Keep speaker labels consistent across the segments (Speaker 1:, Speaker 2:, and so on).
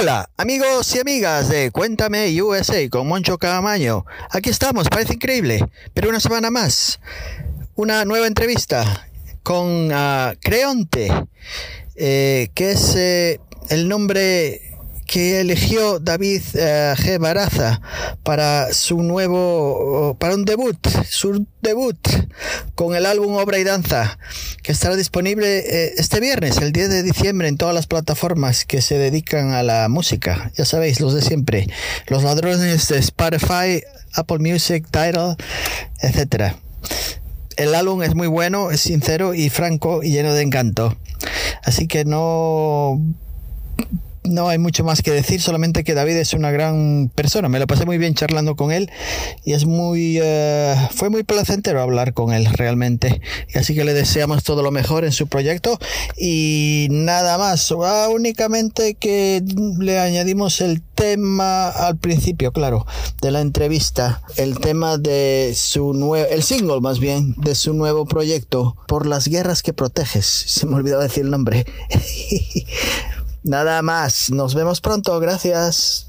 Speaker 1: Hola, amigos y amigas de Cuéntame USA con Moncho Camaño. Aquí estamos, parece increíble, pero una semana más. Una nueva entrevista con ah, Creonte, eh, que es eh, el nombre que eligió David eh, G. Baraza para su nuevo, para un debut, su debut con el álbum Obra y Danza, que estará disponible eh, este viernes, el 10 de diciembre, en todas las plataformas que se dedican a la música. Ya sabéis, los de siempre, los ladrones de Spotify, Apple Music, Tidal, etcétera. El álbum es muy bueno, es sincero y franco y lleno de encanto. Así que no no hay mucho más que decir, solamente que David es una gran persona. Me lo pasé muy bien charlando con él y es muy, eh, fue muy placentero hablar con él realmente. Y así que le deseamos todo lo mejor en su proyecto y nada más. Ah, únicamente que le añadimos el tema al principio, claro, de la entrevista, el tema de su nuevo, el single más bien, de su nuevo proyecto, Por las guerras que proteges. Se me olvidó decir el nombre. Nada más, nos vemos pronto, gracias.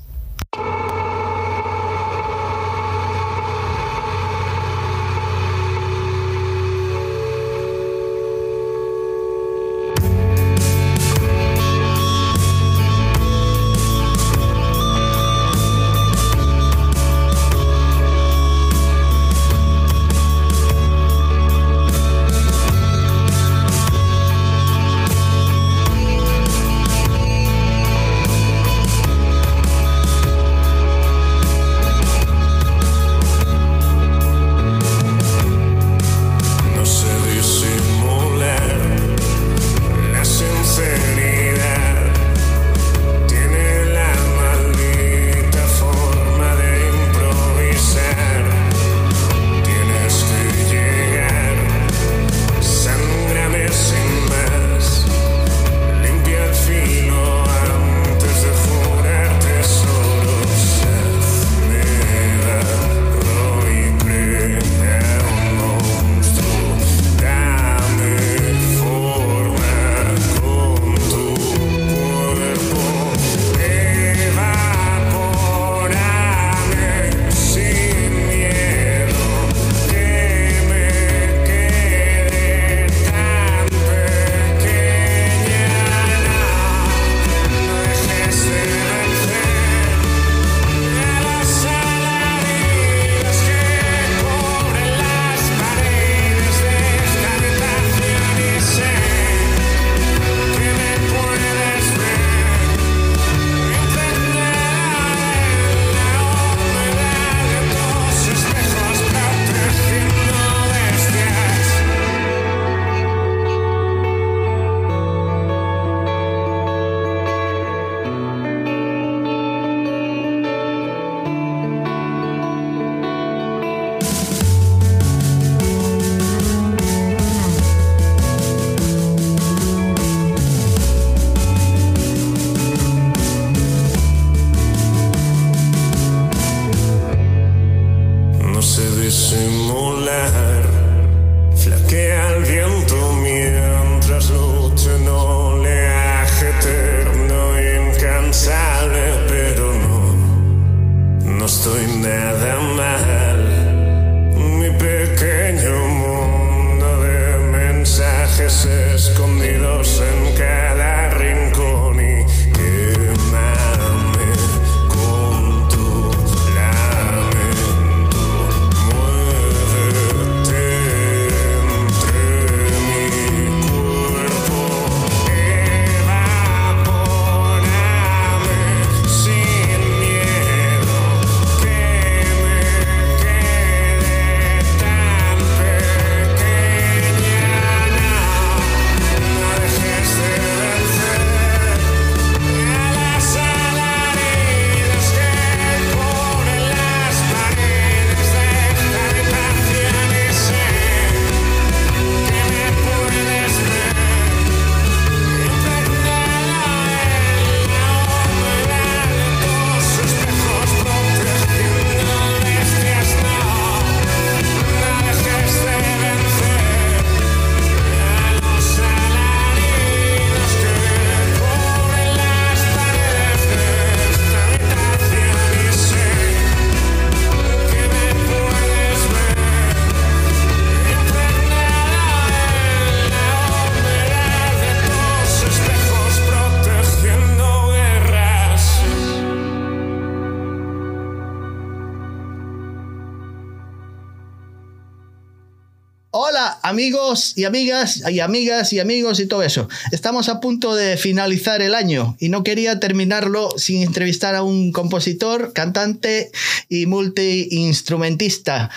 Speaker 1: Y amigas y amigas y amigos y todo eso. Estamos a punto de finalizar el año y no quería terminarlo sin entrevistar a un compositor, cantante y multiinstrumentista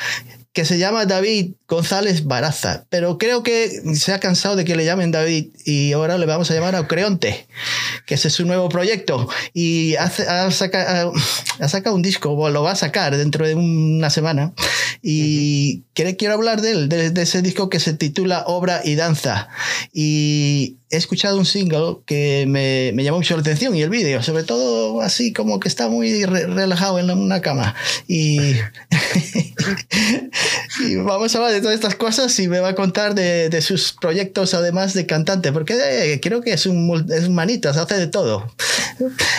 Speaker 1: que se llama David González Baraza, pero creo que se ha cansado de que le llamen David y ahora le vamos a llamar a Creonte, que ese es su nuevo proyecto. Y hace, ha, sacado, un disco, o lo va a sacar dentro de una semana. Y quiero hablar de él, de, ese disco que se titula Obra y Danza. Y he escuchado un single que me, me llamó mucho la atención y el vídeo, sobre todo así como que está muy relajado en una cama y, y vamos a hablar de todas estas cosas y me va a contar de, de sus proyectos además de cantante, porque eh, creo que es un, es un manitas, hace de todo.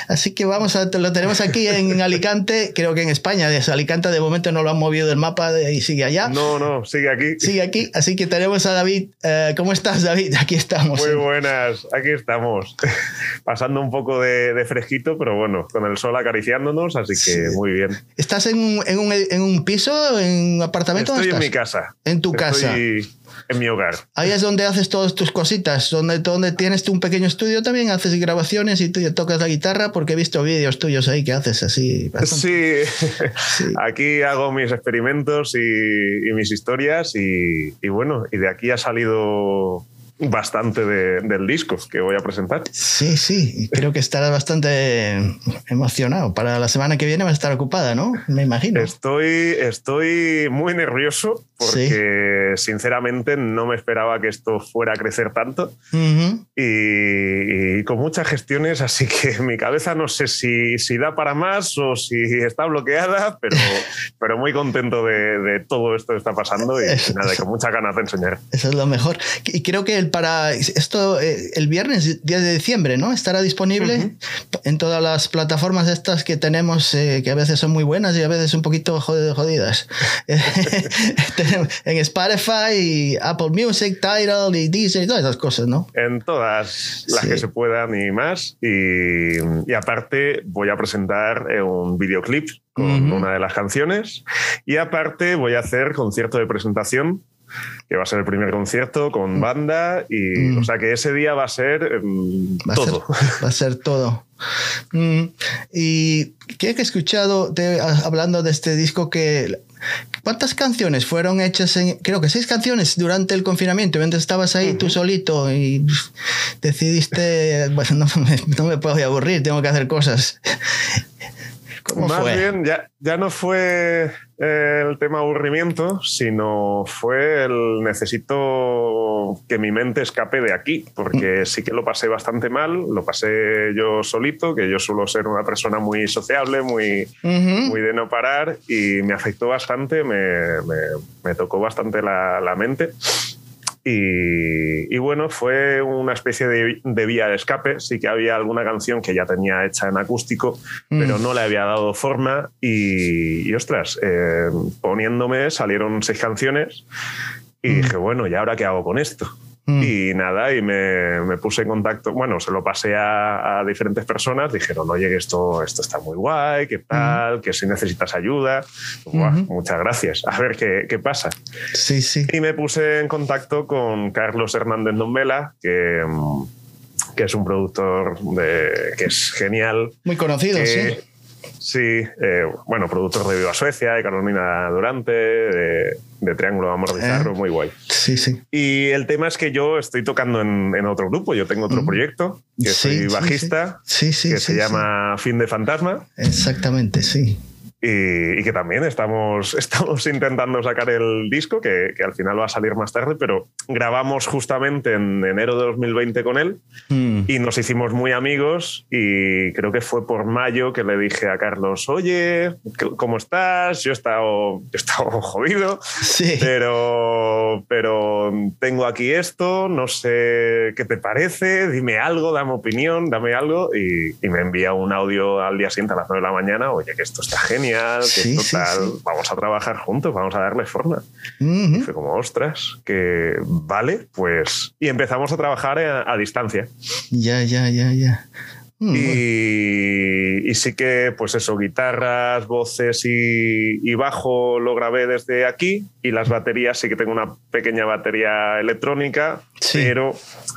Speaker 1: Así que vamos a, lo tenemos aquí en Alicante, creo que en España, desde Alicante de momento no lo han movido del mapa y sigue allá.
Speaker 2: No, no, sigue aquí.
Speaker 1: Sigue aquí, así que tenemos a David. Eh, ¿Cómo estás, David? Aquí estamos.
Speaker 2: Muy buenas, aquí estamos. Pasando un poco de, de, fresquito, pero bueno, con el sol acariciándonos, así que muy bien.
Speaker 1: ¿Estás en un, en un, en un piso, en un apartamento?
Speaker 2: Estoy en mi casa.
Speaker 1: En tu casa.
Speaker 2: En mi hogar.
Speaker 1: Ahí es donde haces todas tus cositas, donde, donde tienes un pequeño estudio también, haces grabaciones y tú tocas la guitarra, porque he visto vídeos tuyos ahí que haces así.
Speaker 2: Sí. aquí hago mis experimentos y, mis historias y, y bueno, y de aquí ha salido bastante del disco que voy a presentar.
Speaker 1: Sí, sí, creo que estarás bastante emocionado. Para la semana que viene va a estar ocupada, ¿no? Me imagino.
Speaker 2: Estoy, estoy muy nervioso porque sinceramente no me esperaba que esto fuera a crecer tanto y, con muchas gestiones, así que mi cabeza no sé si, si da para más o si está bloqueada, pero, pero muy contento de, todo esto que está pasando y, nada, con muchas ganas de enseñar.
Speaker 1: Eso es lo mejor. Y creo que el para esto eh, el viernes 10 de diciembre, ¿no? Estará disponible en todas las plataformas estas que tenemos, eh, que a veces son muy buenas y a veces un poquito jodidas. en Spotify, Apple Music, Tidal y Deezer y todas esas cosas, ¿no?
Speaker 2: En todas las que se puedan y más. Y, y aparte voy a presentar eh, un videoclip con una de las canciones. Y aparte voy a hacer concierto de presentación que va a ser el primer concierto con mm. banda y mm. o sea que ese día va a ser em, todo.
Speaker 1: va a ser todo. Mm. Y que he escuchado hablando de este disco que ¿Cuántas canciones fueron hechas en, creo que seis canciones durante el confinamiento, mientras estabas ahí tú solito y decidiste, bueno, no me, no me puedo aburrir, tengo que hacer cosas?
Speaker 2: Más bien, ya, ya no fue el tema aburrimiento, sino fue el necesito que mi mente escape de aquí, porque mm. sí que lo pasé bastante mal, lo pasé yo solito, que yo suelo ser una persona muy sociable, muy, muy de no parar, y me afectó bastante, me, me, me tocó bastante la, la mente. Y, bueno, fue una especie de, vía de escape. Sí que había alguna canción que ya tenía hecha en acústico, mm. pero no le había dado forma. Y, ostras, eh, poniéndome salieron seis canciones y mm. dije, bueno, ¿y ahora qué hago con esto? Mm. Y nada, y me, me, puse en contacto, bueno, se lo pasé a, a, diferentes personas, dijeron, oye, esto, esto está muy guay, ¿qué mm. tal? Que si necesitas ayuda, muchas gracias, a ver qué, qué, pasa.
Speaker 1: Sí, sí.
Speaker 2: Y me puse en contacto con Carlos Hernández Nombela, que, que es un productor de, que es genial.
Speaker 1: Muy conocido, sí
Speaker 2: Sí, eh, bueno, productos de Viva Suecia, de Carolina Durante, de, Triángulo Amor Bizarro, eh, muy guay.
Speaker 1: Sí, sí.
Speaker 2: Y el tema es que yo estoy tocando en, otro grupo, yo tengo otro mm. proyecto, que soy bajista,
Speaker 1: sí, sí.
Speaker 2: que se llama Fin de Fantasma.
Speaker 1: Exactamente, sí
Speaker 2: y, que también estamos, estamos intentando sacar el disco, que, que, al final va a salir más tarde, pero grabamos justamente en enero de 2020 con él mm. y nos hicimos muy amigos y creo que fue por mayo que le dije a Carlos, oye, ¿cómo estás? Yo he estado, he estado jodido,
Speaker 1: sí.
Speaker 2: pero, pero tengo aquí esto, no sé qué te parece, dime algo, dame opinión, dame algo y, y me envía un audio al día siguiente a las 9 de la mañana, oye, que esto está genial que total, vamos a trabajar juntos, vamos a darle forma. Y fue como, ostras, que vale, pues. Y empezamos a trabajar a, distancia.
Speaker 1: Ya, ya, ya, ya.
Speaker 2: Mm, y, sí que, pues eso, guitarras, voces y, bajo lo grabé desde aquí. Y las baterías sí que tengo una pequeña batería electrónica, pero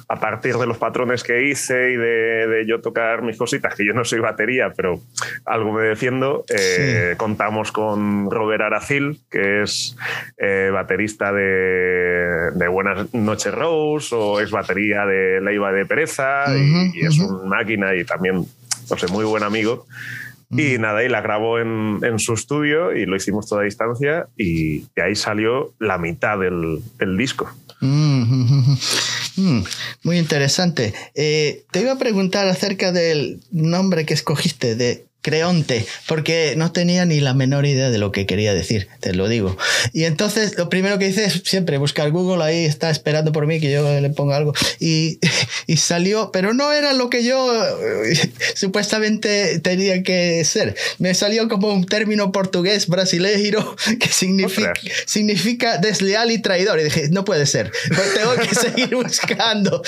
Speaker 2: a partir de los patrones que hice y de, yo tocar mis cositas, que yo no soy batería, pero algo me defiendo, eh, contamos con Robert Aracil, que es eh, baterista de, Buenas Noches Rose o es batería de Leiva de Pereza y, es una máquina y también, no sé, muy buen amigo. Y nada, y la grabó en, su estudio y lo hicimos toda a distancia y de ahí salió la mitad del, disco.
Speaker 1: muy interesante. Eh, te iba a preguntar acerca del nombre que escogiste de Creonte, porque no tenía ni la menor idea de lo que quería decir, te lo digo. Y entonces lo primero que hice es siempre buscar Google, ahí está esperando por mí que yo le ponga algo. Y, y salió, pero no era lo que yo eh, supuestamente tenía que ser. Me salió como un término portugués brasileiro que significa, significa desleal y traidor. Y dije, no puede ser, pues tengo que seguir buscando.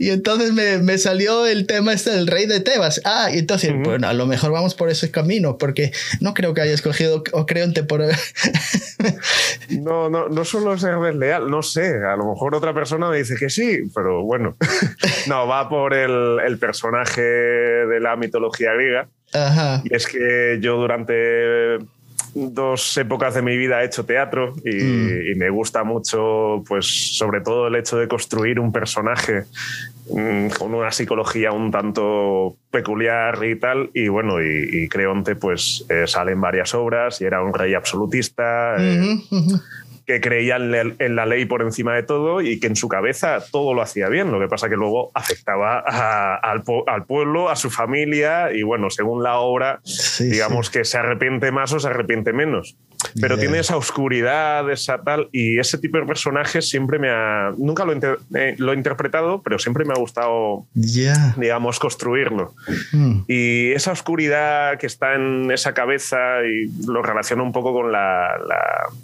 Speaker 1: y entonces me, me, salió el tema este del rey de Tebas. Ah, y entonces, bueno, a lo mejor vamos por ese camino, porque no creo que haya escogido Ocreonte por...
Speaker 2: no, no, no solo ser desleal, no sé, a lo mejor otra persona me dice que sí, pero bueno, no, va por el, el personaje de la mitología griega. Ajá. Y es que yo durante dos épocas de mi vida he hecho teatro y, mm. y, me gusta mucho, pues sobre todo el hecho de construir un personaje con una psicología un tanto peculiar y tal. Y bueno, y, Creonte pues eh, sale en varias obras y era un rey absolutista. Eh, que creía en la ley por encima de todo y que en su cabeza todo lo hacía bien. Lo que pasa que luego afectaba al, pueblo, a su familia y bueno, según la obra, digamos que se arrepiente más o se arrepiente menos. Pero tiene esa oscuridad, esa tal, y ese tipo de personajes siempre me ha... Nunca lo, eh, lo he interpretado, pero siempre me ha gustado, digamos, construirlo. Hmm. Y esa oscuridad que está en esa cabeza y lo relaciona un poco con la,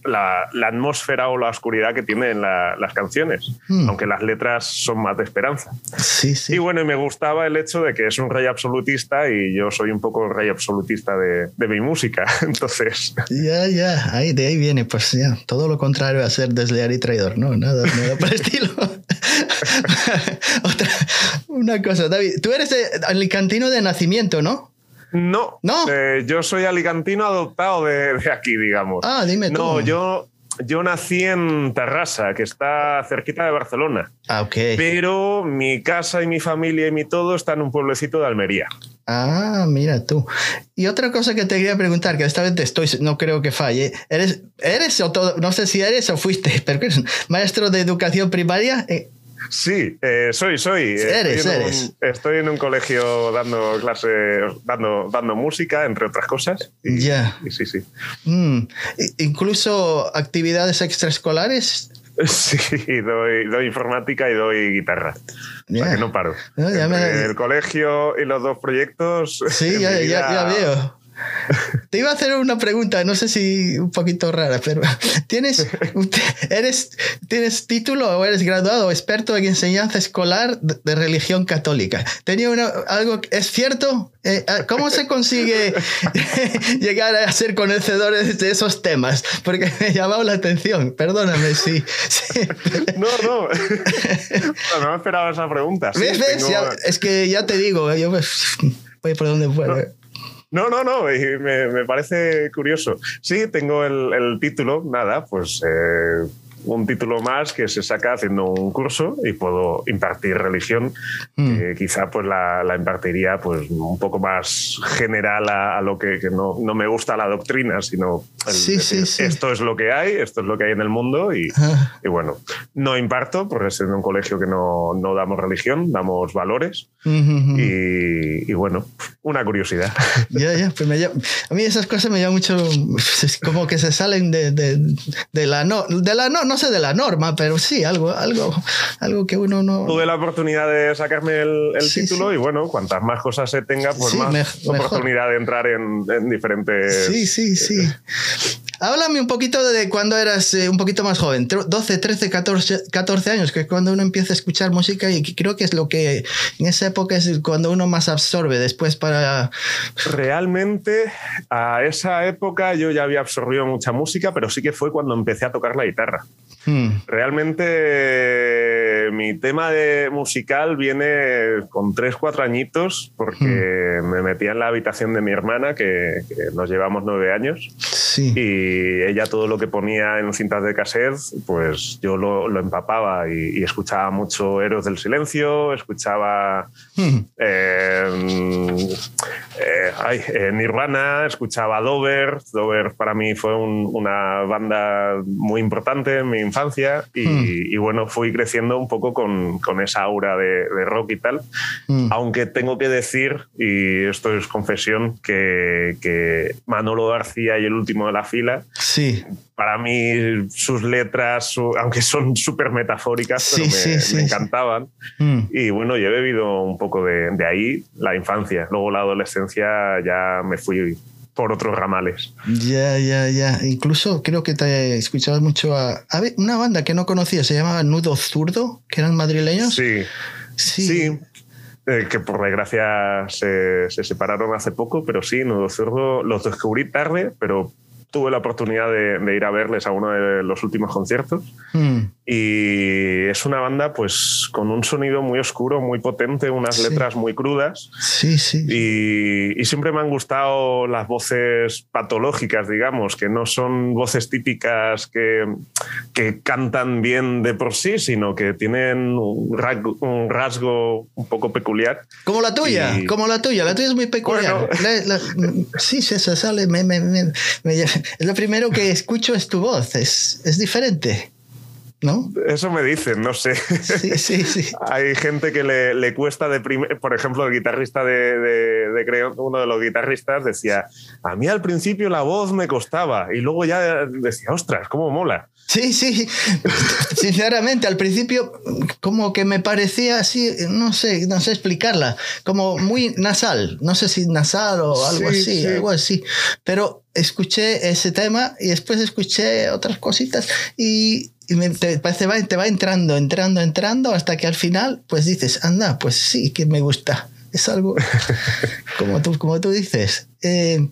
Speaker 2: la, la atmósfera atmósfera o la oscuridad que tienen las canciones, hmm. aunque las letras son más de esperanza.
Speaker 1: Sí, sí.
Speaker 2: Y bueno, y me gustaba el hecho de que es un rey absolutista y yo soy un poco el rey absolutista de, de mi música, entonces...
Speaker 1: Ya, ya, ahí, de ahí viene, pues ya, todo lo contrario a ser desleal y traidor, ¿no? Nada, nada por el estilo. Otra, una cosa, David, tú eres alicantino de nacimiento, ¿no?
Speaker 2: No, no. Eh, yo soy alicantino adoptado de, de, aquí, digamos.
Speaker 1: Ah, dime tú.
Speaker 2: No, yo, yo nací en Terrassa, que está cerquita de Barcelona.
Speaker 1: Ah, ok.
Speaker 2: Pero mi casa y mi familia y mi todo está en un pueblecito de Almería.
Speaker 1: Ah, mira tú. Y otra cosa que te quería preguntar, que esta vez te estoy, no creo que falle. ¿Eres, eres o todo, no sé si eres o fuiste, pero maestro de educación primaria? Eh,
Speaker 2: Sí, eh, soy, soy.
Speaker 1: Eres,
Speaker 2: estoy,
Speaker 1: en
Speaker 2: eres. Un, estoy en un colegio dando clases, dando, dando música, entre otras cosas.
Speaker 1: ya.
Speaker 2: sí, sí.
Speaker 1: Mm, incluso actividades extraescolares.
Speaker 2: Sí, doy, doy, informática y doy guitarra. Yeah. que no paro. El colegio y los dos proyectos.
Speaker 1: Sí, ya, ya, veo. Te iba a hacer una pregunta, no sé si un poquito rara, pero ¿tienes, eres, ¿tienes título o eres graduado experto en enseñanza escolar de religión católica? Tenía una, algo, ¿es cierto? Eh, ah, ¿Cómo se consigue llegar a ser conocedores de esos temas? Porque me ha llamado la atención, perdóname si...
Speaker 2: no, no, no, me esperaba esa pregunta.
Speaker 1: ¿Ves, es que ya te digo, yo pues, voy por donde puedo.
Speaker 2: No, no, no, me, me parece curioso. Sí, tengo el, el título, nada, pues eh, un título más que se saca haciendo un curso y puedo impartir religión. Mm. quizá pues la, la, impartiría pues un poco más general a, lo que, que no, no, me gusta la doctrina, sino
Speaker 1: sí, sí, sí.
Speaker 2: esto es lo que hay, esto es lo que hay en el mundo y, y bueno, no imparto porque es en un colegio que no, no damos religión, damos valores y, y, bueno, una curiosidad.
Speaker 1: Ya, ya, pues me a mí esas cosas me llaman mucho, como que se salen de, de, de la no, de la no, no sé de la norma, pero sí, algo, algo, algo que uno no.
Speaker 2: Tuve la oportunidad de sacarme el, título y bueno, cuantas más cosas se tenga, pues más oportunidad de entrar en, diferentes.
Speaker 1: Sí, sí, sí. Háblame un poquito de cuando eras eh, un poquito más joven, 12, 13, 14, 14 años, que es cuando uno empieza a escuchar música y creo que es lo que en esa época es cuando uno más absorbe después para...
Speaker 2: Realmente a esa época yo ya había absorbido mucha música, pero sí que fue cuando empecé a tocar la guitarra. Hmm. Realmente mi tema de musical viene con 3, 4 añitos porque hmm. me metía en la habitación de mi hermana, que, nos llevamos 9 años. Sí. Y ella todo lo que ponía en cintas de cassette, pues yo lo, empapaba y, escuchaba mucho Héroes del Silencio, escuchaba hmm. eh, eh, eh, Nirvana, escuchaba Dover. Dover para mí fue una banda muy importante en mi infancia y, bueno, fui creciendo un poco con, esa aura de, rock y tal. Hmm. Aunque tengo que decir, y esto es confesión, que, que Manolo García y el último de la fila
Speaker 1: Sí.
Speaker 2: Para mí sus letras, aunque son súper metafóricas, me, encantaban. Mm. Y bueno, yo he vivido un poco de, ahí la infancia. Luego la adolescencia ya me fui por otros ramales.
Speaker 1: Ya, ya, ya. Incluso creo que te escuchabas mucho a, una banda que no conocía, se llamaba Nudo Zurdo, que eran madrileños.
Speaker 2: Sí. Sí. Eh, que por desgracia se, se, separaron hace poco, pero sí, Nudo Zurdo los descubrí tarde, pero tuve la oportunidad de, ir a verles a uno de los últimos conciertos. Hmm. Y es una banda pues con un sonido muy oscuro, muy potente, unas letras muy crudas.
Speaker 1: Sí, sí.
Speaker 2: Y, siempre me han gustado las voces patológicas, digamos, que no son voces típicas que, que cantan bien de por sí, sino que tienen un rasgo un, poco peculiar.
Speaker 1: Como la tuya, como la tuya. La tuya es muy peculiar. sí, se sale, me, me, me, es lo primero que escucho es tu voz, es, es diferente. ¿No?
Speaker 2: Eso me dicen, no sé.
Speaker 1: Sí, sí, sí.
Speaker 2: Hay gente que le, le cuesta de Por ejemplo, el guitarrista de, de, creo, uno de los guitarristas decía, a mí al principio la voz me costaba y luego ya decía, ostras, cómo mola.
Speaker 1: Sí, sí. Sinceramente, al principio como que me parecía así, no sé, no sé explicarla, como muy nasal, no sé si nasal o algo así, algo así. Pero escuché ese tema y después escuché otras cositas y, me, te, va, te va entrando, entrando, entrando hasta que al final pues dices, anda, pues sí que me gusta. Es algo como tú, como tú dices. Eh,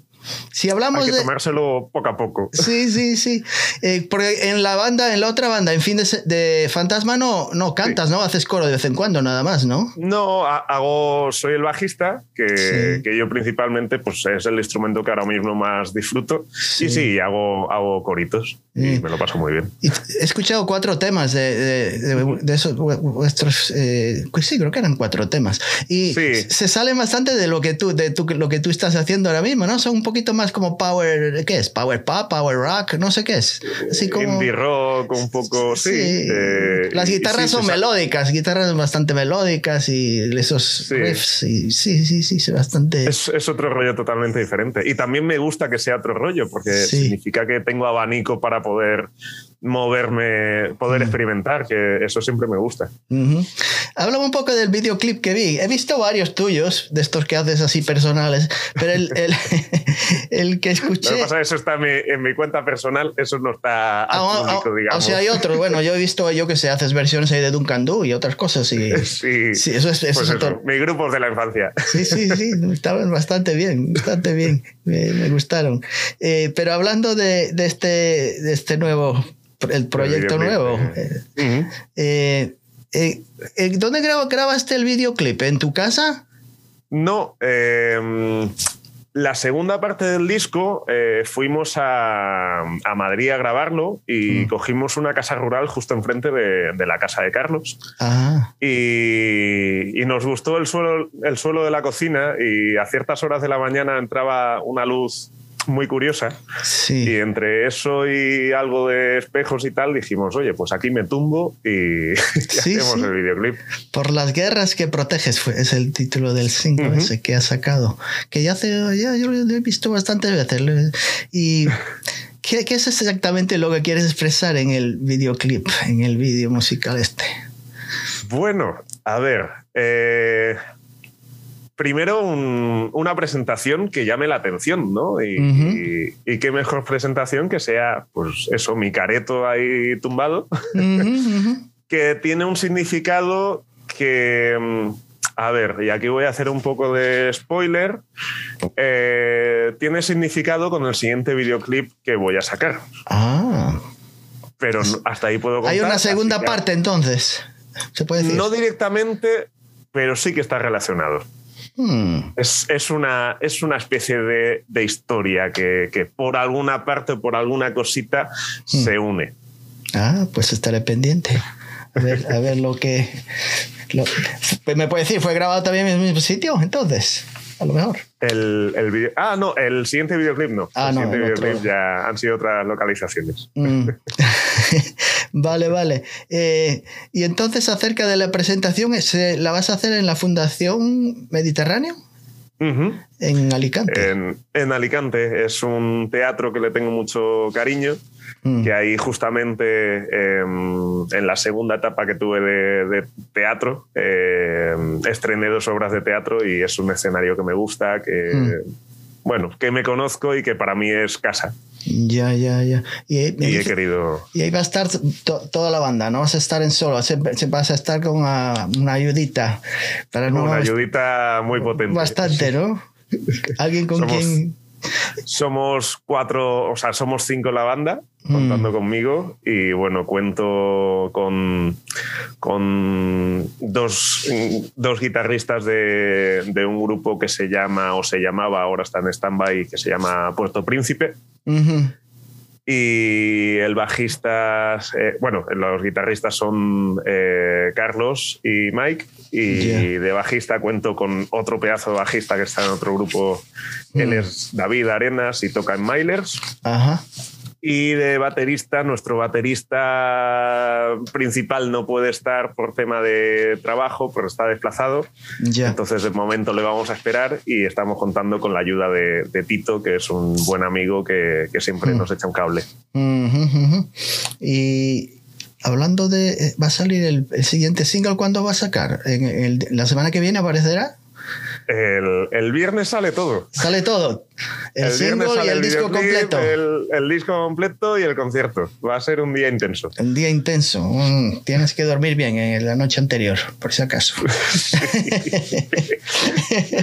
Speaker 1: si hablamos
Speaker 2: Hay que tomárselo poco a poco.
Speaker 1: Sí, sí, sí. Eh, porque en la banda, en la otra banda, en fin de, Fantasma, no, no cantas, ¿no? Haces coro de vez en cuando, nada más, ¿no?
Speaker 2: No, hago, soy el bajista, que, que yo principalmente pues, es el instrumento que ahora mismo más disfruto. Y sí, hago, hago coritos y me lo paso muy bien.
Speaker 1: he escuchado cuatro temas de, de, esos vuestros. Eh, pues sí, creo que eran cuatro temas. Y se sale bastante de lo que tú, de lo que tú estás haciendo ahora mismo, ¿no? Son un poquito más como power. ¿Qué es? Power pop, power rock, no sé qué es.
Speaker 2: Así como. Indie rock, un poco. Sí.
Speaker 1: Eh, Las guitarras son melódicas, guitarras bastante melódicas y esos riffs. Y, sí, sí, sí, es bastante.
Speaker 2: Es, es, otro rollo totalmente diferente. Y también me gusta que sea otro rollo, porque significa que tengo abanico para poder moverme, poder experimentar, que eso siempre me gusta.
Speaker 1: Habla un poco del videoclip que vi. He visto varios tuyos, de estos que haces así personales, pero el, el, que escuché...
Speaker 2: Lo que pasa eso está en mi, cuenta personal, eso no está ah, ah, público, ah, digamos.
Speaker 1: O sea, hay otros. Bueno, yo he visto, yo que sé, haces versiones ahí de Duncan Du y otras cosas. Y,
Speaker 2: sí, sí, eso es, eso pues Mi grupo de la infancia.
Speaker 1: Sí, sí, sí, estaban bastante bien, bastante bien, me, gustaron. Eh, pero hablando de, de, este, de este nuevo el proyecto nuevo. Eh, eh, eh, ¿Dónde grabaste el videoclip? ¿En tu casa?
Speaker 2: No, la segunda parte del disco fuimos a, Madrid a grabarlo y mm. cogimos una casa rural justo enfrente de, la casa de Carlos.
Speaker 1: Ah.
Speaker 2: Y, y, nos gustó el suelo, el suelo de la cocina y a ciertas horas de la mañana entraba una luz muy curiosa. Y entre eso y algo de espejos y tal, dijimos, oye, pues aquí me tumbo y, hacemos el videoclip.
Speaker 1: Por las guerras que proteges fue, es el título del single ese que ha sacado. Que ya hace, ya yo lo he visto bastantes veces. Y ¿qué, ¿qué, es exactamente lo que quieres expresar en el videoclip, en el video musical este?
Speaker 2: Bueno, a ver. Eh, primero una presentación que llame la atención, ¿no? Y, qué mejor presentación que sea, pues eso, mi careto ahí tumbado, que tiene un significado que, mm, a ver, y aquí voy a hacer un poco de spoiler, eh, tiene significado con el siguiente videoclip que voy a sacar.
Speaker 1: Ah.
Speaker 2: Pero hasta ahí puedo contar.
Speaker 1: Hay una segunda parte entonces. ¿Se puede decir?
Speaker 2: No directamente, pero sí que está relacionado.
Speaker 1: Hmm.
Speaker 2: Es, una, es una especie de, historia que, por alguna parte o por alguna cosita hmm. se une.
Speaker 1: Ah, pues estaré pendiente. A ver, a ver lo que. Pues ¿Me puede decir, fue grabado también en el mismo sitio? Entonces, a lo mejor.
Speaker 2: El, el video, ah, no, el siguiente videoclip no.
Speaker 1: Ah,
Speaker 2: el
Speaker 1: no,
Speaker 2: siguiente videoclip ya han sido otras localizaciones.
Speaker 1: Mm. vale, vale. Eh, y entonces, acerca de la presentación, ¿la vas a hacer en la Fundación Mediterráneo? En Alicante.
Speaker 2: En, en, Alicante. Es un teatro que le tengo mucho cariño. Mm. Que ahí justamente em, en la segunda etapa que tuve de, teatro, em, estrené dos obras de teatro y es un escenario que me gusta, que, mm. bueno, que me conozco y que para mí es casa.
Speaker 1: Ya, ya, ya.
Speaker 2: Y, he querido.
Speaker 1: Y ahí va a estar toda la banda, no vas a estar en solo, vas a estar con una, ayudita.
Speaker 2: Para no una ayudita muy potente.
Speaker 1: Bastante, ¿no? Alguien con quien.
Speaker 2: Somos cuatro, o sea, somos cinco la banda, contando mm. conmigo, y bueno, cuento con, con dos, dos guitarristas de, de, un grupo que se llama, o se llamaba, ahora está en stand-by, que se llama Puerto Príncipe. Y el bajista, eh, bueno, los guitarristas son eh, Carlos y Mike. Y de bajista cuento con otro pedazo de bajista que está en otro grupo. Él mm. es David Arenas y toca en Milers.
Speaker 1: Ajá.
Speaker 2: Y de baterista, nuestro baterista principal no puede estar por tema de trabajo, pero está desplazado. Entonces, de momento le vamos a esperar y estamos contando con la ayuda de, Tito, que es un buen amigo que, siempre mm. nos echa un cable.
Speaker 1: Y hablando de. Eh, ¿Va a salir el, siguiente single? ¿Cuándo va a sacar? ¿En ¿La semana que viene aparecerá?
Speaker 2: El, viernes sale todo.
Speaker 1: Sale todo. El, single y el, disco completo.
Speaker 2: El, disco completo y el concierto. Va a ser un día intenso.
Speaker 1: Un día intenso. Tienes que dormir bien en la noche anterior, por si acaso.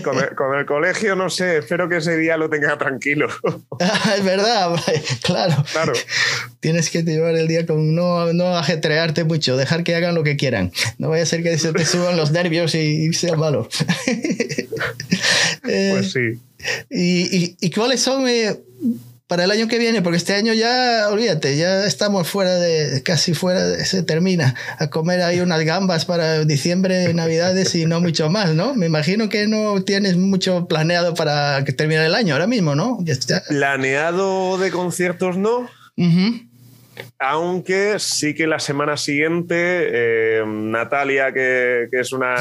Speaker 2: con, el, colegio, no sé, espero que ese día lo tenga tranquilo.
Speaker 1: Ah, es verdad, claro.
Speaker 2: Claro.
Speaker 1: Tienes que llevar el día con no, no ajetrearte mucho, dejar que hagan lo que quieran. No vaya a ser que se te suban los nervios y sea malo.
Speaker 2: pues sí.
Speaker 1: ¿Y, cuáles son eh, para el año que viene? Porque este año ya, olvídate, ya estamos fuera de, casi fuera, se termina a comer ahí unas gambas para diciembre, navidades y no mucho más, ¿no? Me imagino que no tienes mucho planeado para que termine el año ahora mismo, ¿no?
Speaker 2: Planeado de conciertos no. Aunque sí que la semana siguiente eh, Natalia, que, es, una,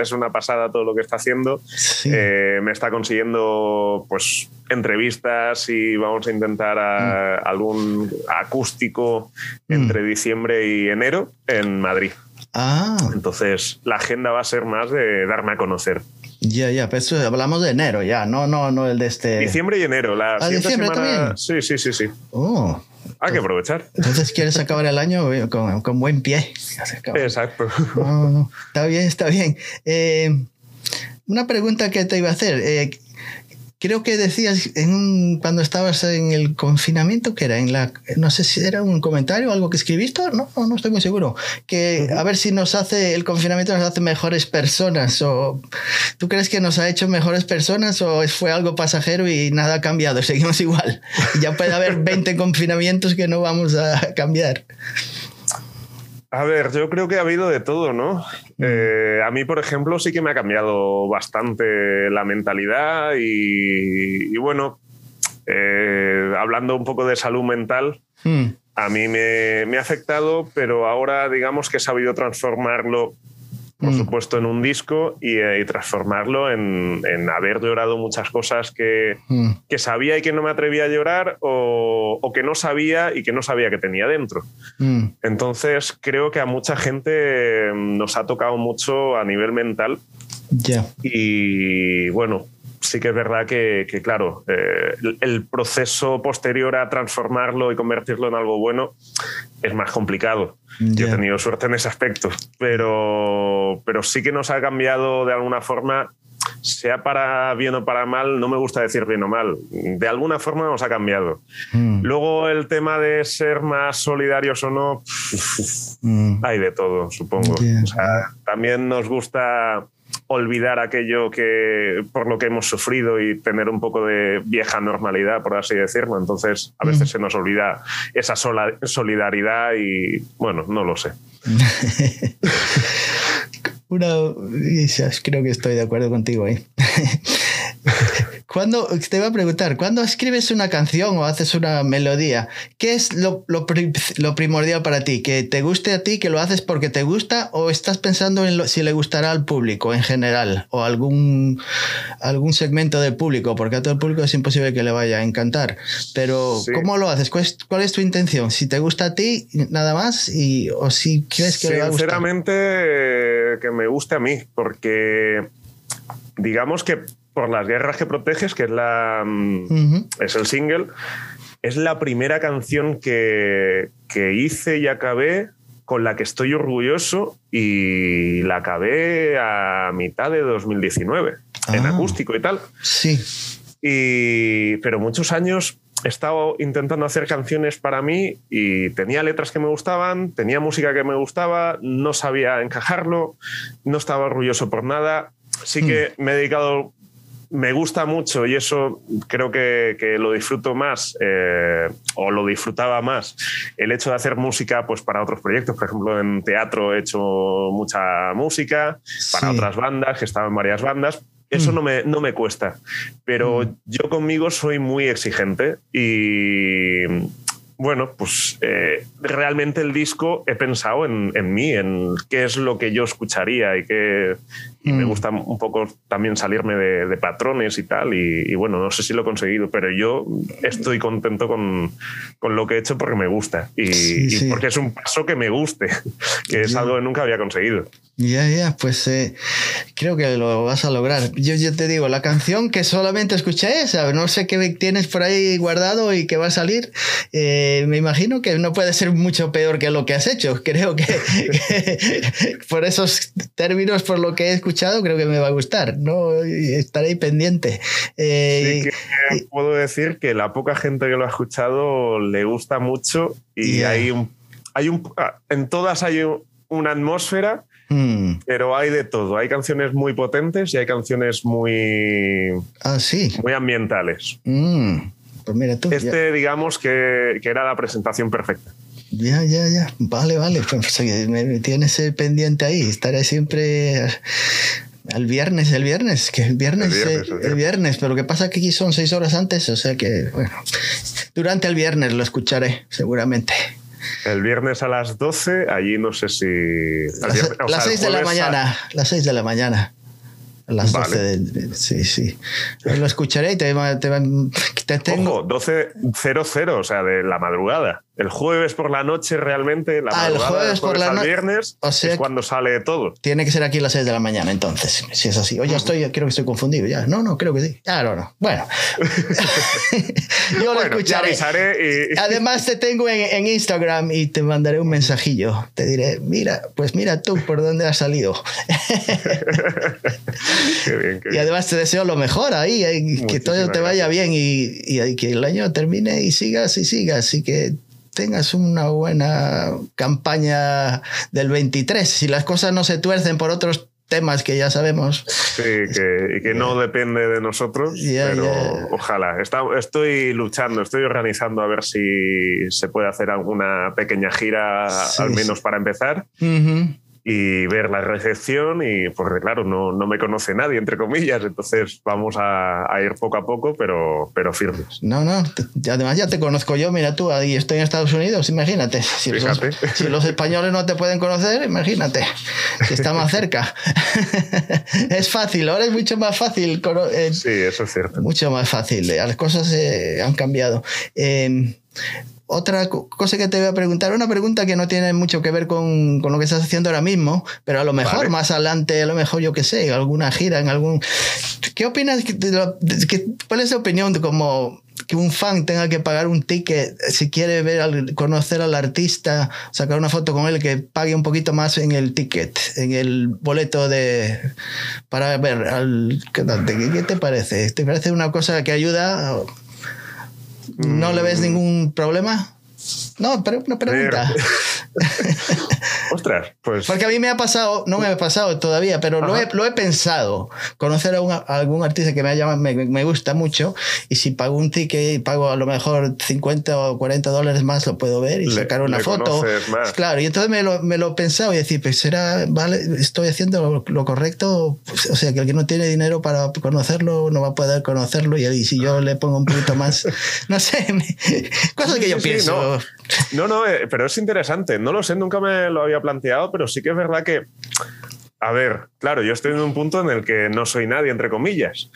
Speaker 2: es una pasada todo lo que está haciendo, eh, me está consiguiendo pues, entrevistas y vamos a intentar mm. algún acústico mm. entre diciembre y enero en Madrid.
Speaker 1: Ah.
Speaker 2: Entonces la agenda va a ser más de darme a conocer.
Speaker 1: Ya, ya, pero hablamos de enero ya, no, no, no el de este.
Speaker 2: Diciembre y enero. La
Speaker 1: ¿Ah, diciembre también?
Speaker 2: Sí, sí, sí, sí.
Speaker 1: Oh,
Speaker 2: hay que aprovechar.
Speaker 1: Entonces quieres acabar el año con, buen pie.
Speaker 2: Exacto.
Speaker 1: Está bien, está bien. Eh, una pregunta que te iba a hacer. Eh, creo que decías en cuando estabas en el confinamiento, que era en la, no sé si era un comentario o algo que escribiste, no, no estoy muy seguro, que a ver si nos hace, el confinamiento nos hace mejores personas, o tú crees que nos ha hecho mejores personas o fue algo pasajero y nada ha cambiado, seguimos igual. Ya puede haber 20 confinamientos que no vamos a cambiar.
Speaker 2: A ver, yo creo que ha habido de todo, ¿no? Mm. Eh, a mí, por ejemplo, sí que me ha cambiado bastante la mentalidad y, bueno, eh, hablando un poco de salud mental, mm. a mí me, me, ha afectado, pero ahora digamos que he sabido transformarlo por mm. supuesto, en un disco y, eh, transformarlo en, haber llorado muchas cosas que, mm. que, sabía y que no me atrevía a llorar o, que no sabía y que no sabía que tenía dentro. Mm. Entonces, creo que a mucha gente nos ha tocado mucho a nivel mental
Speaker 1: Ya.
Speaker 2: Y bueno, sí que es verdad que, claro, eh, el proceso posterior a transformarlo y convertirlo en algo bueno es más complicado. Yo he tenido suerte en ese aspecto, pero, pero sí que nos ha cambiado de alguna forma sea para bien o para mal, no me gusta decir bien o mal, de alguna forma nos ha cambiado. Mm. Luego el tema de ser más solidarios o no, mm. hay de todo, supongo. también nos gusta olvidar aquello que por lo que hemos sufrido y tener un poco de vieja normalidad, por así decirlo. Entonces, a veces mm. se nos olvida esa solidaridad y, bueno, no lo sé.
Speaker 1: Una, creo que estoy de acuerdo contigo ahí. Cuando, te iba a preguntar, cuando escribes una canción o haces una melodía, ¿qué es lo, lo, primordial para ti? ¿Que te guste a ti, que lo haces porque te gusta o estás pensando en si le gustará al público en general o algún, algún segmento del público? Porque a todo el público es imposible que le vaya a encantar. Pero ¿cómo lo haces? ¿Cuál es, ¿Cuál es, tu intención? ¿Si te gusta a ti nada más y, o si crees que le va a
Speaker 2: gustar? Sinceramente que me guste a mí porque digamos que por las guerras que proteges, que es la mm, es el single, es la primera canción que, que hice y acabé con la que estoy orgulloso y la acabé a mitad de 2019 en ah. acústico y tal.
Speaker 1: Sí.
Speaker 2: Y, pero muchos años he estado intentando hacer canciones para mí y tenía letras que me gustaban, tenía música que me gustaba, no sabía encajarlo, no estaba orgulloso por nada. Sí que hmm. me he dedicado me gusta mucho y eso creo que, lo disfruto más eh, o lo disfrutaba más el hecho de hacer música pues para otros proyectos por ejemplo en teatro he hecho mucha música para otras bandas que he estado en varias bandas eso mm. no, me, no me cuesta pero mm. yo conmigo soy muy exigente y bueno, pues eh, realmente el disco he pensado en, en, mí, en qué es lo que yo escucharía y que y me mm. gusta un poco también salirme de, patrones y tal. Y, bueno, no sé si lo he conseguido, pero yo estoy contento con, con lo que he hecho porque me gusta y, porque es un paso que me guste, que es algo que nunca había conseguido.
Speaker 1: Ya, ya, pues eh, creo que lo vas a lograr. Yo, yo te digo, la canción que solamente escuché esa, no sé qué tienes por ahí guardado y que va a salir, eh, me imagino que no puede ser mucho peor que lo que has hecho. Creo que, que por esos términos, por lo que he escuchado, creo que me va a gustar, ¿no? Estaré pendiente.
Speaker 2: Eh, puedo decir que la poca gente que lo ha escuchado le gusta mucho y hay un, hay un, ah, en todas hay una atmósfera, hmm. pero hay de todo. Hay canciones muy potentes y hay canciones muy,
Speaker 1: ah, sí.
Speaker 2: muy ambientales.
Speaker 1: Hmm. Pues mira tú.
Speaker 2: Este, digamos que, que era la presentación perfecta.
Speaker 1: Ya, ya, ya. Vale, vale. Me tienes el pendiente ahí. Estaré siempre al viernes, el viernes, que el viernes, el viernes, pero lo que pasa es que aquí son seis horas antes, o sea que, bueno, durante el viernes lo escucharé, seguramente.
Speaker 2: El viernes a las 12, allí no sé si...
Speaker 1: Las, seis de la mañana, las seis de la mañana las 12 de, Sí, sí. Lo escucharé y te, te,
Speaker 2: tengo. Ojo, 12.00, o sea, de la madrugada. El jueves por la noche realmente, la ah, el jueves, por la noche. viernes es cuando sale todo.
Speaker 1: Tiene que ser aquí a las 6 de la mañana, entonces, si es así. Oye, estoy, creo que estoy confundido ya. No, no, creo que sí. Ya, no, no. Bueno. Yo lo escucharé. Además, te tengo en, Instagram y te mandaré un mensajillo. Te diré, mira, pues mira tú por dónde has salido. Y además te deseo lo mejor ahí, que todo te vaya bien y, que el año termine y sigas y sigas y que tengas una buena campaña del 23. Si las cosas no se tuercen por otros temas que ya sabemos.
Speaker 2: Sí, que, y que no depende de nosotros, pero ojalá. estoy luchando, estoy organizando a ver si se puede hacer alguna pequeña gira, al menos para empezar y ver la recepción y porque claro, no, no me conoce nadie, entre comillas, entonces vamos a, ir poco a poco, pero, pero firmes.
Speaker 1: No, no, además ya te conozco yo, mira tú, ahí estoy en Estados Unidos, imagínate. Si, los, si los españoles no te pueden conocer, imagínate, que está más cerca. es fácil, ahora es mucho más fácil.
Speaker 2: Eh, sí, eso es cierto.
Speaker 1: Mucho más fácil, las cosas eh, han cambiado. Eh, otra cosa que te voy a preguntar, una pregunta que no tiene mucho que ver con, con lo que estás haciendo ahora mismo, pero a lo mejor más adelante, a lo mejor yo qué sé, alguna gira, en algún... ¿Qué opinas? De ¿Cuál es tu opinión de como que un fan tenga que pagar un ticket si quiere ver conocer al artista, sacar una foto con él, que pague un poquito más en el ticket, en el boleto de para ver al cantante. ¿Qué, te parece? ¿Te parece una cosa que ayuda? ¿No le ves mm. ningún problema? No, pero una pregunta.
Speaker 2: Ostras, pues.
Speaker 1: Porque a mí me ha pasado, no me ha pasado todavía, pero lo he, lo he, pensado. Conocer a, algún artista que me, llama, me, me, gusta mucho y si pago un ticket y pago a lo mejor 50 o 40 dólares más, lo puedo ver y sacar una foto. Claro, y entonces me lo, me lo he pensado y decir, pues será, vale, estoy haciendo lo, correcto. o sea, que el que no tiene dinero para conocerlo no va a poder conocerlo y, si yo le pongo un poquito más, no sé, cosas que yo pienso.
Speaker 2: no, no, eh, pero es interesante. No lo sé, nunca me lo había planteado, pero sí que es verdad que a ver, claro, yo estoy en un punto en el que no soy nadie, entre comillas.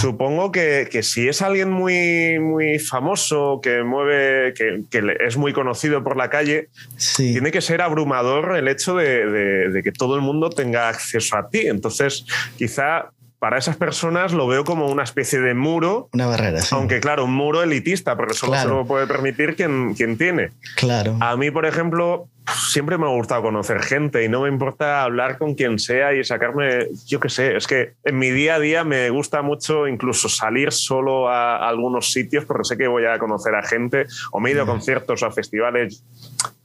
Speaker 2: Supongo que, si es alguien muy, muy famoso, que mueve, que, es muy conocido por la calle, tiene que ser abrumador el hecho de, de, que todo el mundo tenga acceso a ti. Entonces, quizá para esas personas lo veo como una especie de muro.
Speaker 1: Una barrera, sí.
Speaker 2: Aunque, claro, un muro elitista, porque solo se lo puede permitir quien, quien tiene.
Speaker 1: Claro.
Speaker 2: A mí, por ejemplo, siempre me ha gustado conocer gente y no me importa hablar con quien sea y sacarme, yo qué sé, es que en mi día a día me gusta mucho incluso salir solo a, algunos sitios porque sé que voy a conocer a gente o me he ido a conciertos o a festivales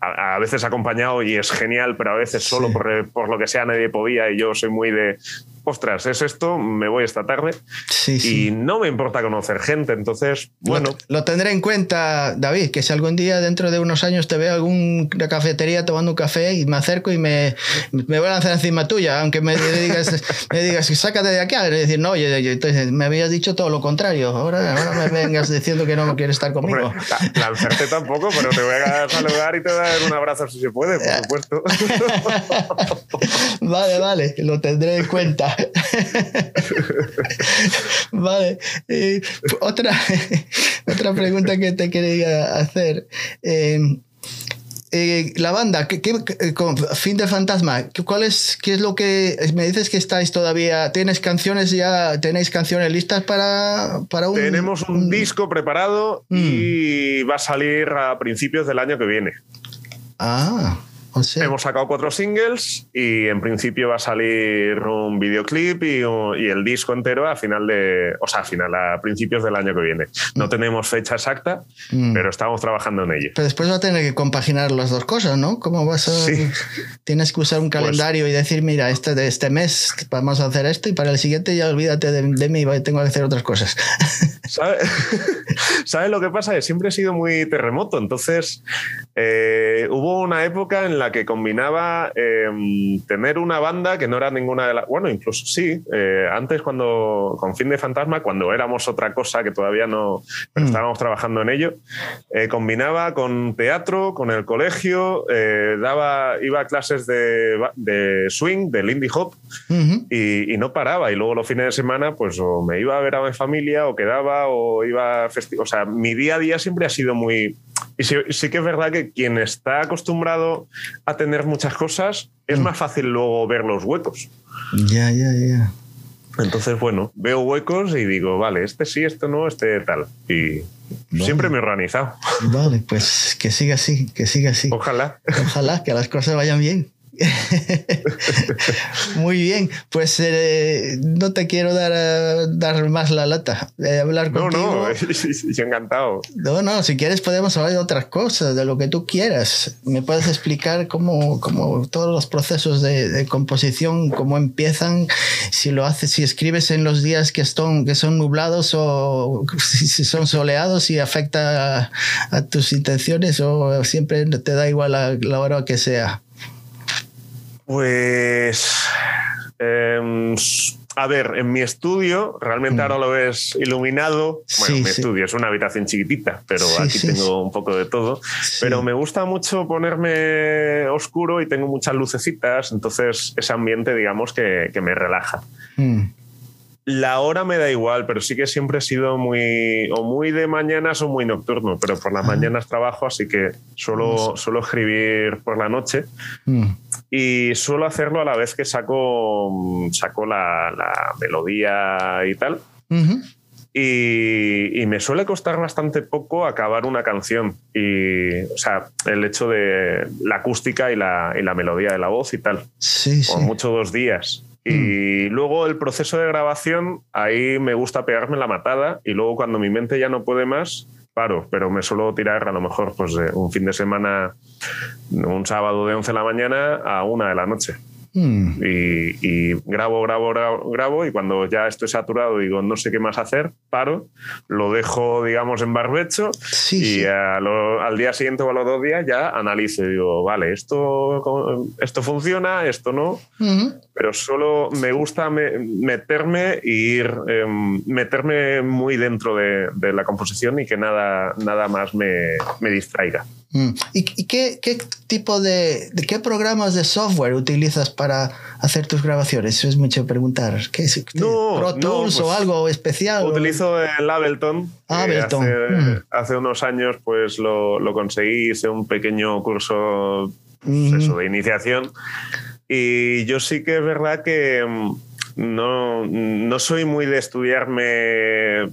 Speaker 2: a, veces acompañado y es genial, pero a veces solo por, por, lo que sea nadie podía y yo soy muy de ostras, es esto, me voy esta tarde. y no me importa conocer gente, entonces, bueno.
Speaker 1: Lo, tendré en cuenta, David, que si algún día dentro de unos años te veo en alguna cafetería tomando un café y me acerco y me, me voy a lanzar encima tuya, aunque me digas, me digas sácate de aquí, decir, no, entonces me habías dicho todo lo contrario, ahora, ahora me vengas diciendo que no quieres estar conmigo.
Speaker 2: lanzarte tampoco, pero te voy a saludar y te voy a dar un abrazo si se puede, por supuesto.
Speaker 1: vale, vale, lo tendré en cuenta. vale. otra, otra pregunta que te quería hacer. Em, eh, la banda, ¿qué, con Fin de Fantasma, ¿cuál es, ¿qué es lo que me dices que estáis todavía? ¿Tienes canciones ya? ¿Tenéis canciones listas para, para un.
Speaker 2: Tenemos un, disco preparado y mm. va a salir a principios del año que viene.
Speaker 1: Ah.
Speaker 2: Hemos sacado cuatro singles y en principio va a salir un videoclip y, el disco entero a final de, o sea, a final, a principios del año que viene. No mm. tenemos fecha exacta, mm. pero estamos trabajando en ello.
Speaker 1: Pero después va a tener que compaginar las dos cosas, ¿no? ¿Cómo vas a...? Tienes que usar un pues calendario y decir, mira, este de este mes vamos a hacer esto y para el siguiente ya olvídate de, de mí, tengo que hacer otras cosas.
Speaker 2: ¿Sabes lo que pasa? Siempre he sido muy terremoto, entonces eh, hubo una época en la que combinaba em, tener una banda que no era ninguna de las. Bueno, incluso sí, eh, antes cuando, con Fin de Fantasma, cuando éramos otra cosa que todavía no. Pero mm. estábamos trabajando en ello, eh, combinaba con teatro, con el colegio, eh, daba, iba a clases de, de swing, de Lindy Hop, y, y, no paraba. Y luego los fines de semana, pues o me iba a ver a mi familia, o quedaba, o iba a O sea, mi día a día siempre ha sido muy y sí, que es verdad que quien está acostumbrado a tener muchas cosas, es mm. más fácil luego ver los huecos.
Speaker 1: Ya, ya, ya.
Speaker 2: Entonces, bueno, veo huecos y digo, vale, este sí, este no, este tal. Y siempre me he organizado.
Speaker 1: Vale, pues que siga así, que siga así.
Speaker 2: Ojalá.
Speaker 1: Ojalá que las cosas vayan bien. Muy bien, pues eh, no te quiero dar, dar más la lata, de hablar no, contigo.
Speaker 2: No, no, encantado.
Speaker 1: No, no, si quieres podemos hablar de otras cosas, de lo que tú quieras. Me puedes explicar cómo, cómo todos los procesos de, composición, cómo empiezan, si lo haces, si escribes en los días que son, que son nublados o si son soleados, si afecta a, tus intenciones o siempre te da igual a la hora que sea.
Speaker 2: Pues. Em, a ver, en mi estudio, realmente mm. ahora lo ves iluminado. Bueno, mi estudio es una habitación chiquitita, pero aquí tengo un poco de todo. Pero me gusta mucho ponerme oscuro y tengo muchas lucecitas, entonces ese ambiente, digamos, que, me relaja. Mm. La hora me da igual, pero sí que siempre he sido muy o muy de mañanas o muy nocturno, pero por las mañanas trabajo, así que suelo, suelo escribir por la noche
Speaker 1: Mm.
Speaker 2: Y suelo hacerlo a la vez que saco, saco la, la melodía y tal. Y, y me suele costar bastante poco acabar una canción. Y, o sea, el hecho de la acústica y la, y la melodía de la voz y tal.
Speaker 1: Sí, sí.
Speaker 2: Como mucho dos días. Y luego el proceso de grabación, ahí me gusta pegarme la matada. Y luego cuando mi mente ya no puede más, paro. Pero me suelo tirar a lo mejor pues, de un fin de semana, un sábado de 11 de la mañana a una de la noche
Speaker 1: Mm.
Speaker 2: y, y grabo, grabo, grabo, grabo, y cuando ya estoy saturado digo no sé qué más hacer, paro, lo dejo digamos en barbecho
Speaker 1: Sí,
Speaker 2: y lo- al día siguiente o a los dos días ya analizo y digo, vale, esto, esto funciona, esto no,
Speaker 1: Ujú.
Speaker 2: Pero solo me gusta me- meterme y ir, em, meterme muy dentro de, de la composición y que nada, nada más me, me distraiga.
Speaker 1: Mm. ¿Y, y qué, qué tipo de, de qué programas de software utilizas para hacer tus grabaciones? Eso es mucho preguntar. ¿Qué es?
Speaker 2: No,
Speaker 1: ¿Pro
Speaker 2: no,
Speaker 1: Tools o
Speaker 2: pues,
Speaker 1: algo especial?
Speaker 2: Utilizo el Ableton.
Speaker 1: Ableton,
Speaker 2: Hace,
Speaker 1: mm.
Speaker 2: hace unos años pues lo, lo conseguí, hice un pequeño curso pues,
Speaker 1: Mm.
Speaker 2: eso, de iniciación. Y yo sí que es verdad que mm, no, no soy muy de estudiarme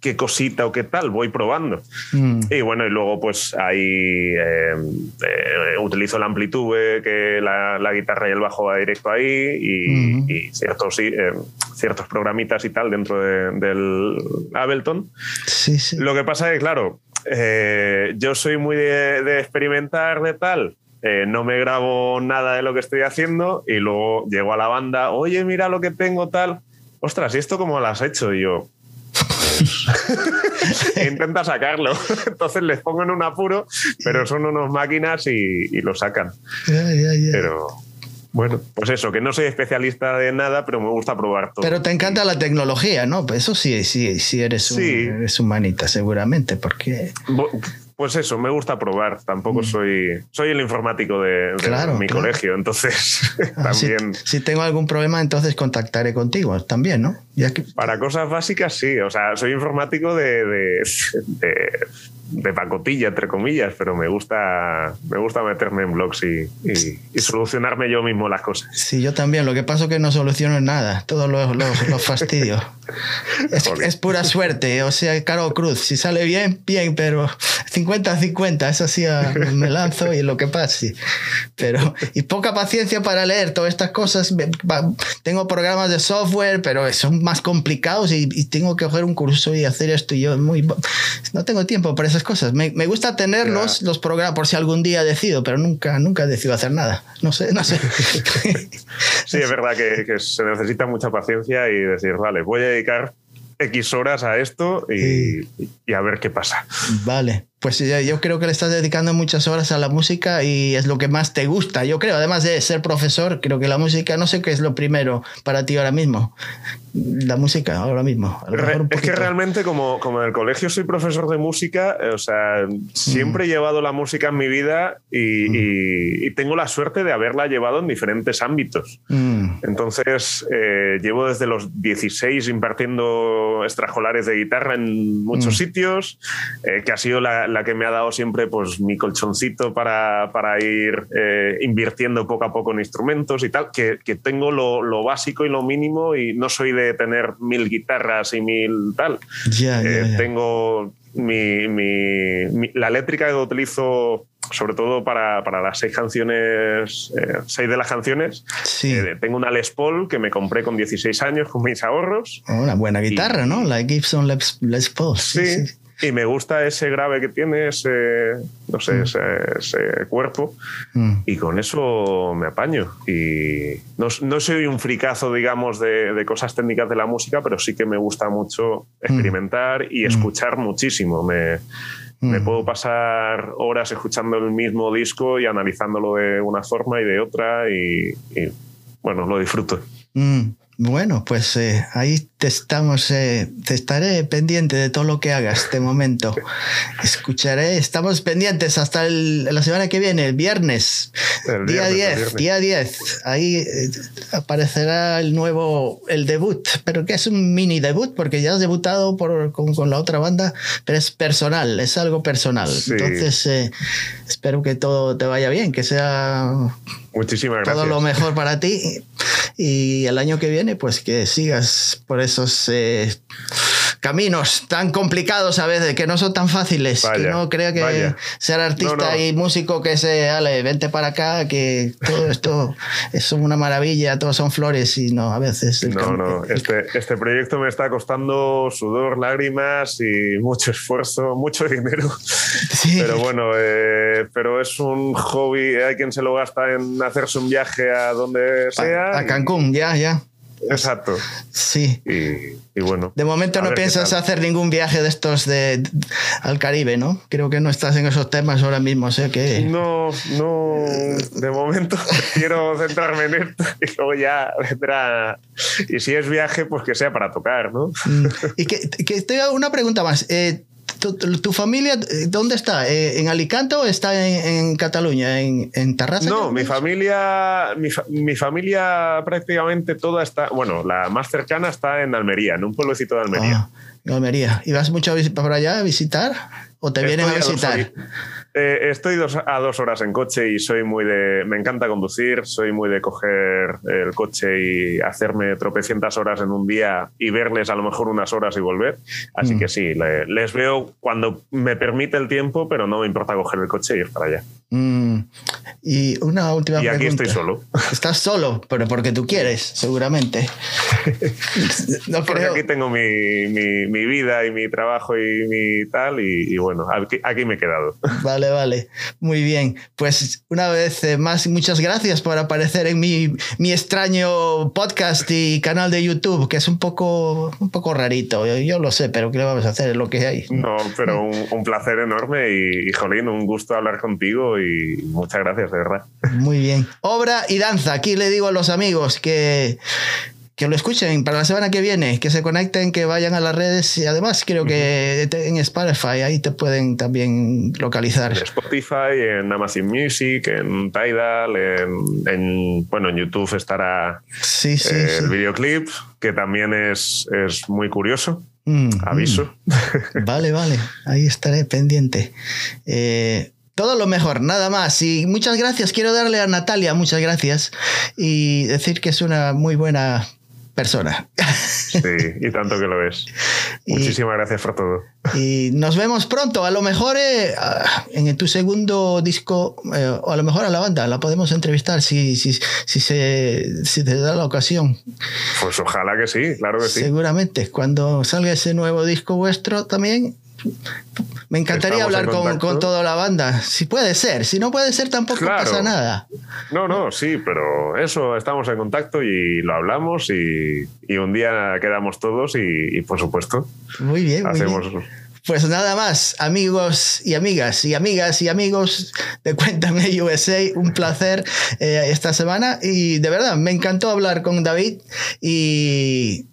Speaker 2: qué cosita o qué tal, voy probando.
Speaker 1: Mm.
Speaker 2: Y bueno, y luego pues ahí eh, eh, utilizo el amplitude, que la, la guitarra y el bajo va directo ahí, y, y ciertos, eh, ciertos programitas y tal dentro de- del Ableton.
Speaker 1: Sí, sí.
Speaker 2: Lo que pasa es que, claro, eh, yo soy muy de, de experimentar, de tal. Eh, no me grabo nada de lo que estoy haciendo y luego llego a la banda, oye, mira lo que tengo, tal. Ostras, ¿y esto cómo lo has hecho? Y yo, e intenta sacarlo. Entonces les pongo en un apuro, pero son unos máquinas y, y lo sacan.
Speaker 1: Ya, ya, ya.
Speaker 2: Pero bueno, pues eso, que no soy especialista de nada, pero me gusta probar todo.
Speaker 1: Pero te encanta la tecnología, ¿no? Eso sí, sí, sí eres, un,
Speaker 2: Sí.
Speaker 1: eres humanita, seguramente, porque...
Speaker 2: Pues eso, me gusta probar. Tampoco soy. Soy el informático de, de
Speaker 1: Mm. Claro,
Speaker 2: mi
Speaker 1: claro.
Speaker 2: colegio, entonces
Speaker 1: Ah, si,
Speaker 2: también.
Speaker 1: si tengo algún problema, entonces contactaré contigo también, ¿no? Ya que,
Speaker 2: Para cosas básicas, sí. O sea, soy informático de, de, de, de pacotilla, entre comillas, pero me gusta, me gusta meterme en blogs y, y- y solucionarme yo mismo las cosas.
Speaker 1: Sí, yo también. Lo que pasa es que no soluciono nada. Todos los, los, los fastidio. Es, es pura suerte. O sea, Caro Cruz. Si sale bien, bien, pero 50-50. Eso sí, a- me lanzo y lo que pase. Pero, y poca paciencia para leer todas estas cosas. Tengo programas de software, pero son más complicados y, y tengo que coger un curso y hacer esto. Y yo muy, no tengo tiempo para esas cosas. Me, me gusta tenerlos,
Speaker 2: Ya.
Speaker 1: los programas, por si algún día decido, pero nunca, nunca decido hacer nada. No sé, no sé.
Speaker 2: Sí, es verdad que, que se necesita mucha paciencia y decir, vale, voy a dedicar X horas a esto y, y a ver qué pasa.
Speaker 1: Vale, pues yo, yo creo que le estás dedicando muchas horas a la música y es lo que más te gusta. Yo creo, además de ser profesor, creo que la música, no sé qué es lo primero para ti ahora mismo. La música, ahora mismo.
Speaker 2: Re- es que realmente como, como en el colegio soy profesor de música, eh, o sea, siempre he llevado la música en mi vida y, y- y tengo la suerte de haberla llevado en diferentes ámbitos.
Speaker 1: Mm,
Speaker 2: Entonces, eh, llevo desde los 16 impartiendo extraescolares de guitarra en muchos
Speaker 1: Mm.
Speaker 2: sitios, eh, que ha sido la, la que me ha dado siempre pues, mi colchoncito para, para ir eh, invirtiendo poco a poco en instrumentos y tal, que, que tengo lo, lo básico y lo mínimo y no soy de tener mil guitarras y mil tal.
Speaker 1: ya, ya,
Speaker 2: Eh,
Speaker 1: ya.
Speaker 2: Tengo mi, mi- mi- la eléctrica que utilizo sobre todo para, para las seis canciones, eh, seis de las canciones.
Speaker 1: Sí.
Speaker 2: Eh, tengo una Les Paul que me compré con 16 años con mis ahorros.
Speaker 1: Oh, Una buena guitarra,
Speaker 2: y-
Speaker 1: ¿no? La Gibson Les, Les Paul. Sí,
Speaker 2: Sí,
Speaker 1: sí.
Speaker 2: Y me gusta ese grave que tiene, ese, no sé,
Speaker 1: Mm.
Speaker 2: ese, ese cuerpo.
Speaker 1: Mm.
Speaker 2: Y con eso me apaño. Y no, no soy un fricazo, digamos, de, de cosas técnicas de la música, pero sí que me gusta mucho experimentar y escuchar muchísimo. Me, me
Speaker 1: Mm.
Speaker 2: puedo pasar horas escuchando el mismo disco y analizándolo de una forma y de otra y, y, bueno, lo disfruto.
Speaker 1: Mm. Bueno, pues eh, ahí te estamos, eh, te estaré pendiente de todo lo que hagas de momento. Escucharé, estamos pendientes hasta la semana que viene, el viernes, día 10, día 10. Ahí eh, aparecerá el nuevo, el debut, pero que es un mini debut porque ya has debutado por, con, la otra banda, pero es personal, es algo personal. Entonces, espero que todo te vaya bien, que sea
Speaker 2: Muchísimas gracias.
Speaker 1: Todo lo mejor para ti y el año que viene, pues que sigas por esos eh, caminos tan complicados a veces, que no son tan fáciles. que no crea que ser artista y músico que se, ale, vente para acá, que todo esto es una maravilla, todos son flores y no, a veces.
Speaker 2: no, no, este, este proyecto me está costando sudor, lágrimas y mucho esfuerzo, mucho dinero. Pero bueno, eh, pero es un hobby, hay quien se lo gasta en hacerse un viaje a donde sea.
Speaker 1: A, Cancún, ya, ya.
Speaker 2: Exacto.
Speaker 1: Sí.
Speaker 2: Y, bueno.
Speaker 1: De momento no piensas hacer ningún viaje de estos de, al Caribe, ¿no? Creo que no estás en esos temas ahora mismo, sé que.
Speaker 2: No, no. De momento quiero centrarme en esto y luego ya vendrá. Y si es viaje, pues que sea para tocar, ¿no?
Speaker 1: Mm. Y que, que tengo una pregunta más. Eh, ¿Tu, familia eh, dónde está? Eh, ¿En Alicante o está en, Cataluña? ¿En, en Tarrasa?
Speaker 2: No, mi familia, mi, familia prácticamente toda está, bueno, la más cercana está en Almería, en un pueblecito de Almería.
Speaker 1: Ah, en Almería. ¿Y vas mucho para allá a visitar? ¿O te vienen a visitar?
Speaker 2: Eh, estoy a dos horas en coche y soy muy de. Me encanta conducir, soy muy de coger el coche y hacerme tropecientas horas en un día y verles a lo mejor unas horas y volver. Así mm. que sí, les veo cuando me permite el tiempo, pero no me importa coger el coche y ir para allá.
Speaker 1: Mm. Y una última
Speaker 2: pregunta.
Speaker 1: Y
Speaker 2: aquí estoy solo.
Speaker 1: Estás solo, pero porque tú quieres, seguramente.
Speaker 2: no porque aquí tengo mi, mi, vida y mi trabajo y mi tal, y, bueno, aquí, aquí me he quedado.
Speaker 1: Vale. Vale, vale. Muy bien. Pues una vez eh, más, muchas gracias por aparecer en mi, mi, extraño podcast y canal de YouTube, que es un poco, un poco rarito. Yo, lo sé, pero ¿qué le vamos a hacer? Es lo que hay.
Speaker 2: No, pero un, placer enorme y, y, Jolín, un gusto hablar contigo y muchas gracias, de verdad.
Speaker 1: Muy bien. Obra y danza. Aquí le digo a los amigos que que lo escuchen para la semana que viene, que se conecten, que vayan a las redes y además creo que en Spotify ahí te pueden también localizar.
Speaker 2: En Spotify, en Amazon Music, en Tidal, en, bueno, en YouTube estará
Speaker 1: sí, sí,
Speaker 2: eh, el videoclip, que también es, es muy curioso. Mm, Aviso.
Speaker 1: Mm. Vale, vale, ahí estaré pendiente. Eh, todo lo mejor, nada más. Y muchas gracias. Quiero darle a Natalia muchas gracias y decir que es una muy buena persona.
Speaker 2: Sí, y tanto que lo es. Muchísimas gracias por todo.
Speaker 1: Y nos vemos pronto. A lo mejor eh, en tu segundo disco, eh, o a lo mejor a la banda, la podemos entrevistar si, si, si, se, si te da la ocasión.
Speaker 2: Pues ojalá que sí, claro que sí.
Speaker 1: Seguramente. Cuando salga ese nuevo disco vuestro también, me encantaría hablar con, toda la banda. Si puede ser, si no puede ser tampoco pasa nada.
Speaker 2: No, no, sí, pero eso, estamos en contacto y lo hablamos y, un día quedamos todos y, por supuesto.
Speaker 1: Muy bien, hacemos... Pues nada más, amigos y amigas y amigas y amigos de Cuéntame USA, un placer eh, esta semana y de verdad me encantó hablar con David y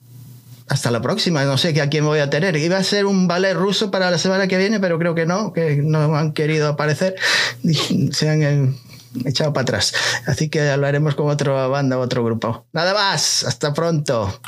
Speaker 1: hasta la próxima. No sé a quién voy a tener. Iba a ser un ballet ruso para la semana que viene, pero creo que no, que no han querido aparecer. Se han eh, echado para atrás. Así que hablaremos con otra banda, otro grupo. Nada más. Hasta pronto.